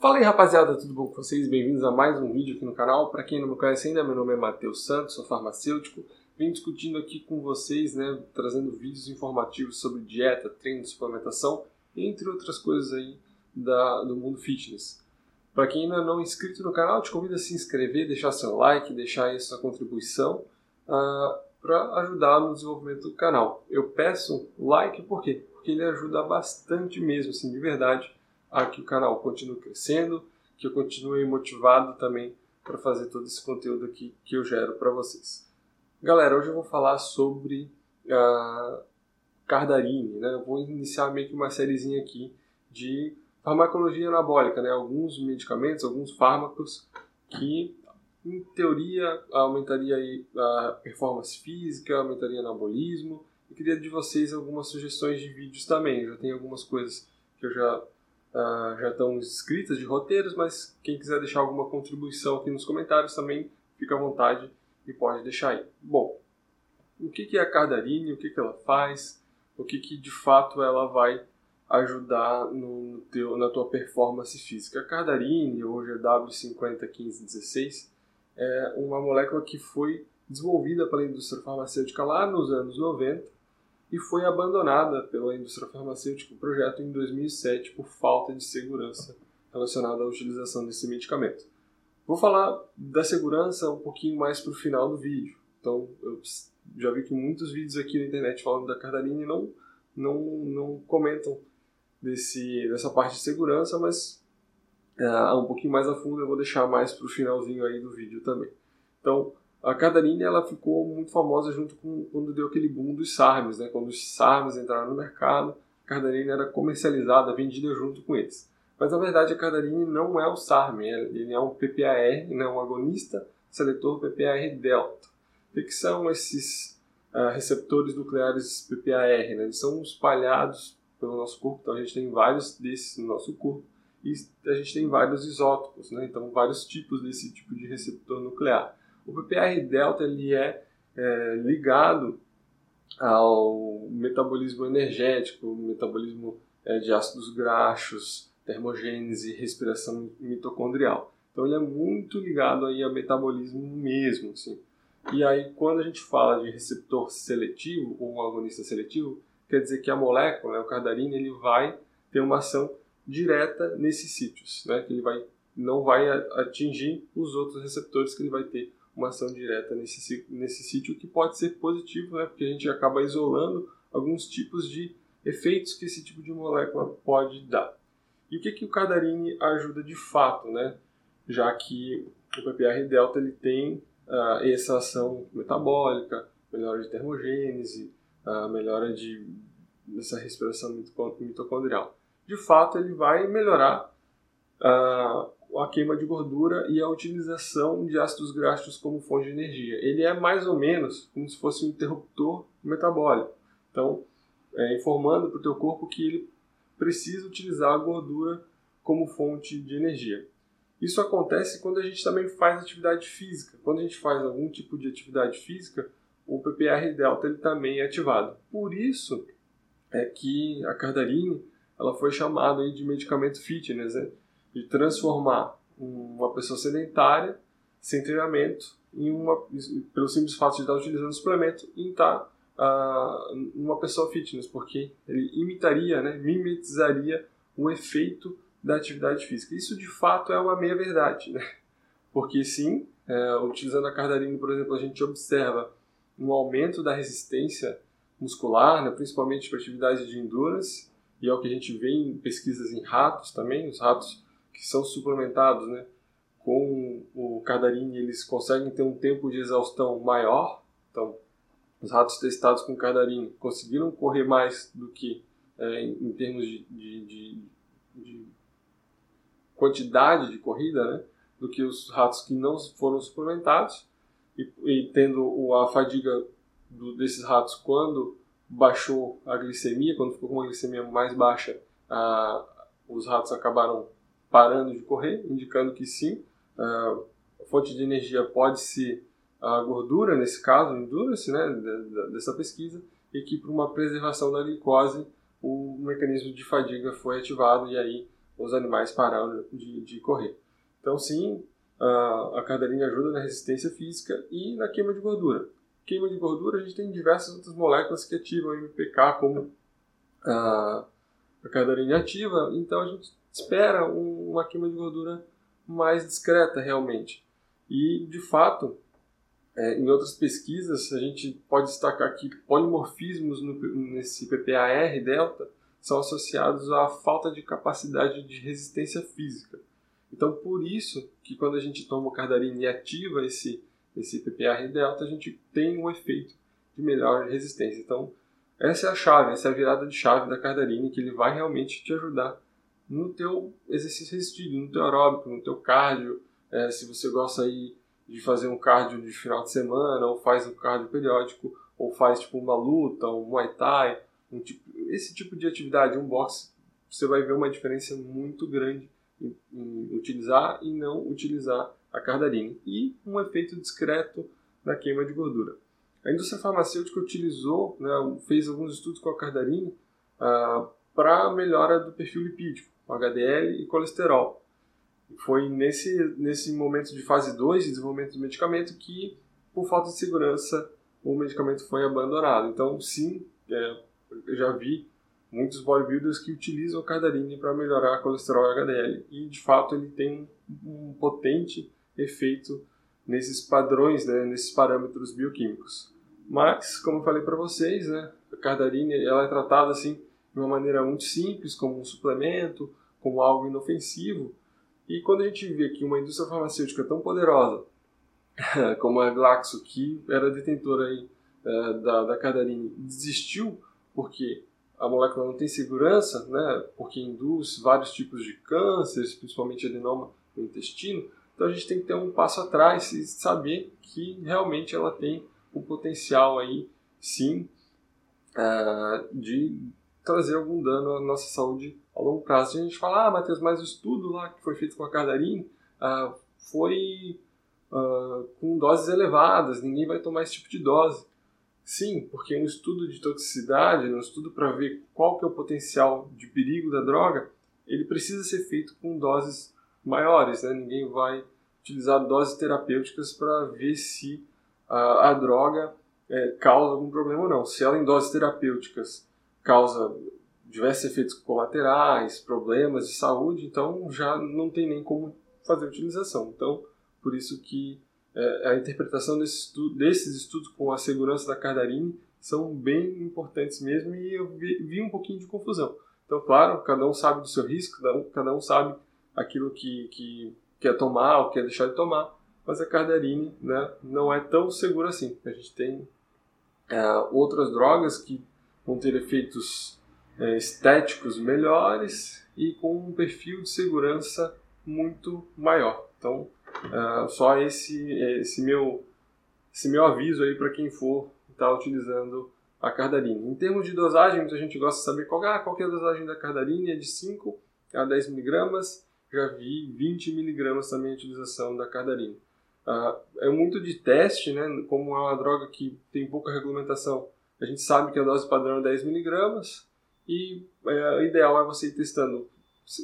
Fala aí rapaziada, tudo bom com vocês? Bem-vindos a mais um vídeo aqui no canal. Para quem não me conhece ainda, meu nome é Matheus Santos, sou farmacêutico. Venho discutindo aqui com vocês, né, trazendo vídeos informativos sobre dieta, treino, suplementação, entre outras coisas aí da, do mundo fitness. Para quem ainda não é inscrito no canal, te convido a se inscrever, deixar seu like, deixar aí sua contribuição uh, ah, para ajudar no desenvolvimento do canal. Eu peço like por quê? Porque ele ajuda bastante mesmo, assim, de verdade, a que o canal continue crescendo, que eu continue motivado também para fazer todo esse conteúdo aqui que eu gero para vocês. Galera, hoje eu vou falar sobre a Cardarine, né? Eu vou iniciar meio que uma sériezinha aqui de farmacologia anabólica, né? Alguns medicamentos, alguns fármacos que em teoria aumentaria a performance física, aumentaria anabolismo. Eu queria de vocês algumas sugestões de vídeos também. Já tenho algumas coisas que eu já uh, já estão escritas de roteiros, mas quem quiser deixar alguma contribuição aqui nos comentários também fica à vontade e pode deixar aí. Bom, o que, é a Cardarine, o que, que ela faz, o que, que de fato ela vai ajudar no teu, na tua performance física. A Cardarine, hoje é W501516, é uma molécula que foi desenvolvida pela indústria farmacêutica lá nos anos 90 e foi abandonada pela indústria farmacêutica o projeto em 2007 por falta de segurança relacionada à utilização desse medicamento. Vou falar da segurança um pouquinho mais para o final do vídeo. Então, eu já vi que muitos vídeos aqui na internet falando da Cardaline não, não, não comentam desse, dessa parte de segurança, mas uh, um pouquinho mais a fundo eu vou deixar mais para o finalzinho aí do vídeo também. Então, a Cardarine ela ficou muito famosa junto com quando deu aquele boom dos SARMs, né? Quando os SARMs entraram no mercado, a Cardarine era comercializada, vendida junto com eles. Mas na verdade a Cardarine não é o SARM, ele é um PPAR, né? um agonista seletor PPAR delta. O que são esses uh, receptores nucleares PPAR? Né? Eles são espalhados pelo nosso corpo, então a gente tem vários desses no nosso corpo e a gente tem vários isótopos, né? então vários tipos desse tipo de receptor nuclear. O PPR delta ele é, é ligado ao metabolismo energético, metabolismo é, de ácidos graxos, termogênese, respiração mitocondrial. Então ele é muito ligado aí ao metabolismo mesmo, assim. E aí quando a gente fala de receptor seletivo ou agonista seletivo, quer dizer que a molécula, né, o cardarine, ele vai ter uma ação direta nesses sítios, né, que ele vai não vai atingir os outros receptores que ele vai ter uma ação direta nesse, nesse sítio, que pode ser positivo, né? porque a gente acaba isolando alguns tipos de efeitos que esse tipo de molécula pode dar. E o que, que o Cardarine ajuda de fato, né? já que o PPR delta ele tem uh, essa ação metabólica, melhora de termogênese, uh, melhora de dessa respiração mitocondrial. De fato, ele vai melhorar uh, a queima de gordura e a utilização de ácidos graxos como fonte de energia. Ele é mais ou menos como se fosse um interruptor metabólico. Então, é, informando para o teu corpo que ele precisa utilizar a gordura como fonte de energia. Isso acontece quando a gente também faz atividade física. Quando a gente faz algum tipo de atividade física, o PPR delta ele também é ativado. Por isso é que a cardarine ela foi chamada de medicamento fitness, né? De transformar uma pessoa sedentária, sem treinamento, em uma, pelo simples fato de estar utilizando suplemento, em estar uh, uma pessoa fitness, porque ele imitaria, né, mimetizaria o efeito da atividade física. Isso de fato é uma meia verdade, né? porque sim, é, utilizando a cardarine, por exemplo, a gente observa um aumento da resistência muscular, né, principalmente para atividades de endurance, e é o que a gente vê em pesquisas em ratos também. Os ratos que são suplementados né, com o Cardarine, eles conseguem ter um tempo de exaustão maior. Então, os ratos testados com Cardarine conseguiram correr mais do que é, em, termos de, de, de, de, quantidade de corrida, né, do que os ratos que não foram suplementados. E, e tendo a fadiga do, desses ratos quando baixou a glicemia, quando ficou com uma glicemia mais baixa, os ratos acabaram parando de correr, indicando que sim, a fonte de energia pode ser a gordura, nesse caso, endurance né, dessa pesquisa, e que para uma preservação da glicose o mecanismo de fadiga foi ativado e aí os animais pararam de, de correr. Então, sim, a, a cardarine ajuda na resistência física e na queima de gordura. Queima de gordura, a gente tem diversas outras moléculas que ativam o MPK, como a, a cardarine ativa, então a gente espera uma queima de gordura mais discreta realmente. E, de fato, é, em outras pesquisas, a gente pode destacar que polimorfismos no, nesse PPAR delta são associados à falta de capacidade de resistência física. Então, por isso que quando a gente toma o cardarine e ativa esse, esse PPAR delta, a gente tem um efeito de melhor resistência. Então, essa é a chave, essa é a virada de chave da cardarine, que ele vai realmente te ajudar no teu exercício resistido, no teu aeróbico, no teu cardio. É, se você gosta aí de fazer um cardio de final de semana, ou faz um cardio periódico, ou faz tipo uma luta, um muay thai, um tipo, esse tipo de atividade, um boxe, você vai ver uma diferença muito grande em, em utilizar e não utilizar a cardarine. E um efeito discreto na queima de gordura. A indústria farmacêutica utilizou, né, fez alguns estudos com a cardarine ah, para melhora do perfil lipídico, HDL e colesterol. Foi nesse, nesse momento de fase 2 de desenvolvimento do medicamento que, por falta de segurança, o medicamento foi abandonado. Então, sim, é, eu já vi muitos bodybuilders que utilizam o cardarine para melhorar colesterol e HDL. E, de fato, ele tem um potente efeito nesses padrões, né, nesses parâmetros bioquímicos. Mas, como eu falei para vocês, né, a cardarine ela é tratada assim de uma maneira muito simples, como um suplemento, como algo inofensivo, e quando a gente vê que uma indústria farmacêutica tão poderosa como a Glaxo, que era detentora aí, é, da, da Cardarine, desistiu porque a molécula não tem segurança, né, porque induz vários tipos de cânceres, principalmente adenoma no intestino, então a gente tem que ter um passo atrás e saber que realmente ela tem o potencial aí, sim, uh, de trazer algum dano à nossa saúde a longo prazo. A gente fala, ah, Matheus, mas o estudo lá que foi feito com a Cardarine ah, foi ah, com doses elevadas, ninguém vai tomar esse tipo de dose. Sim, porque um estudo de toxicidade, um estudo para ver qual que é o potencial de perigo da droga, ele precisa ser feito com doses maiores, né? Ninguém vai utilizar doses terapêuticas para ver se a, a droga é, causa algum problema ou não. Se ela em doses terapêuticas causa diversos efeitos colaterais, problemas de saúde, então já não tem nem como fazer utilização. Então, por isso que é, a interpretação desse estudo, desses estudos com a segurança da Cardarine são bem importantes mesmo e eu vi, vi, um pouquinho de confusão. Então, claro, cada um sabe do seu risco, cada um, sabe aquilo que, que quer tomar ou quer deixar de tomar, mas a Cardarine né, não é tão segura assim. A gente tem é, outras drogas que vão ter efeitos é, estéticos melhores e com um perfil de segurança muito maior. Então, é, só esse, esse, meu, esse meu aviso aí para quem for estar tá utilizando a cardarine. Em termos de dosagem, muita gente gosta de saber qual, ah, qual é a dosagem da cardarine, é de 5 a 10 miligramas, já vi 20 miligramas também a utilização da cardarine. Uh, é muito de teste, né? como é uma droga que tem pouca regulamentação, a gente sabe que a dose padrão é 10 miligramas e é, o ideal é você ir testando.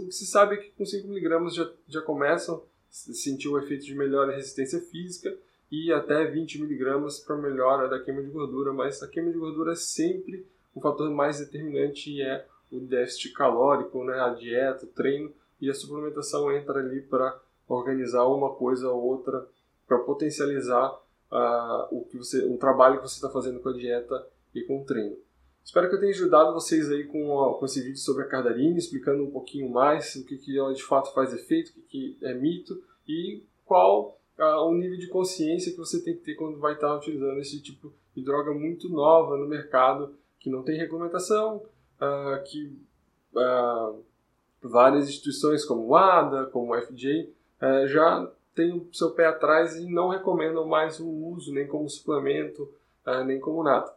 O que se sabe é que com 5 miligramas já, já começam a sentir o efeito de melhora em resistência física e até 20 miligramas para melhora da queima de gordura, mas a queima de gordura é sempre o fator mais determinante é o déficit calórico, né, a dieta, o treino e a suplementação entra ali para organizar uma coisa ou outra para potencializar uh, o que você, o trabalho que você está fazendo com a dieta e com o treino. Espero que eu tenha ajudado vocês aí com, com esse vídeo sobre a Cardarine, explicando um pouquinho mais o que, que ela de fato faz efeito, o que, que é mito e qual ah, o nível de consciência que você tem que ter quando vai estar utilizando esse tipo de droga muito nova no mercado, que não tem regulamentação, ah, que ah, várias instituições como o ADA, como o FJ, eh, já têm o seu pé atrás e não recomendam mais o uso, nem como suplemento, nem como nada.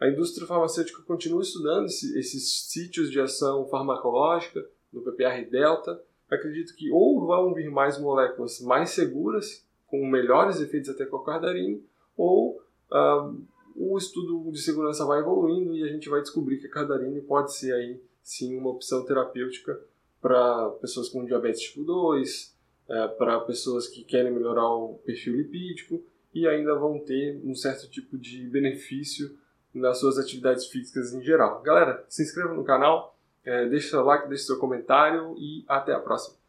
A indústria farmacêutica continua estudando esse, esses sítios de ação farmacológica no PPR delta. Acredito que ou vão vir mais moléculas mais seguras, com melhores efeitos até com a cardarine, ou uh, o estudo de segurança vai evoluindo e a gente vai descobrir que a cardarine pode ser aí sim uma opção terapêutica para pessoas com diabetes tipo 2, é, para pessoas que querem melhorar o perfil lipídico e ainda vão ter um certo tipo de benefício nas suas atividades físicas em geral. Galera, se inscreva no canal, é, deixe seu like, deixe seu comentário e até a próxima.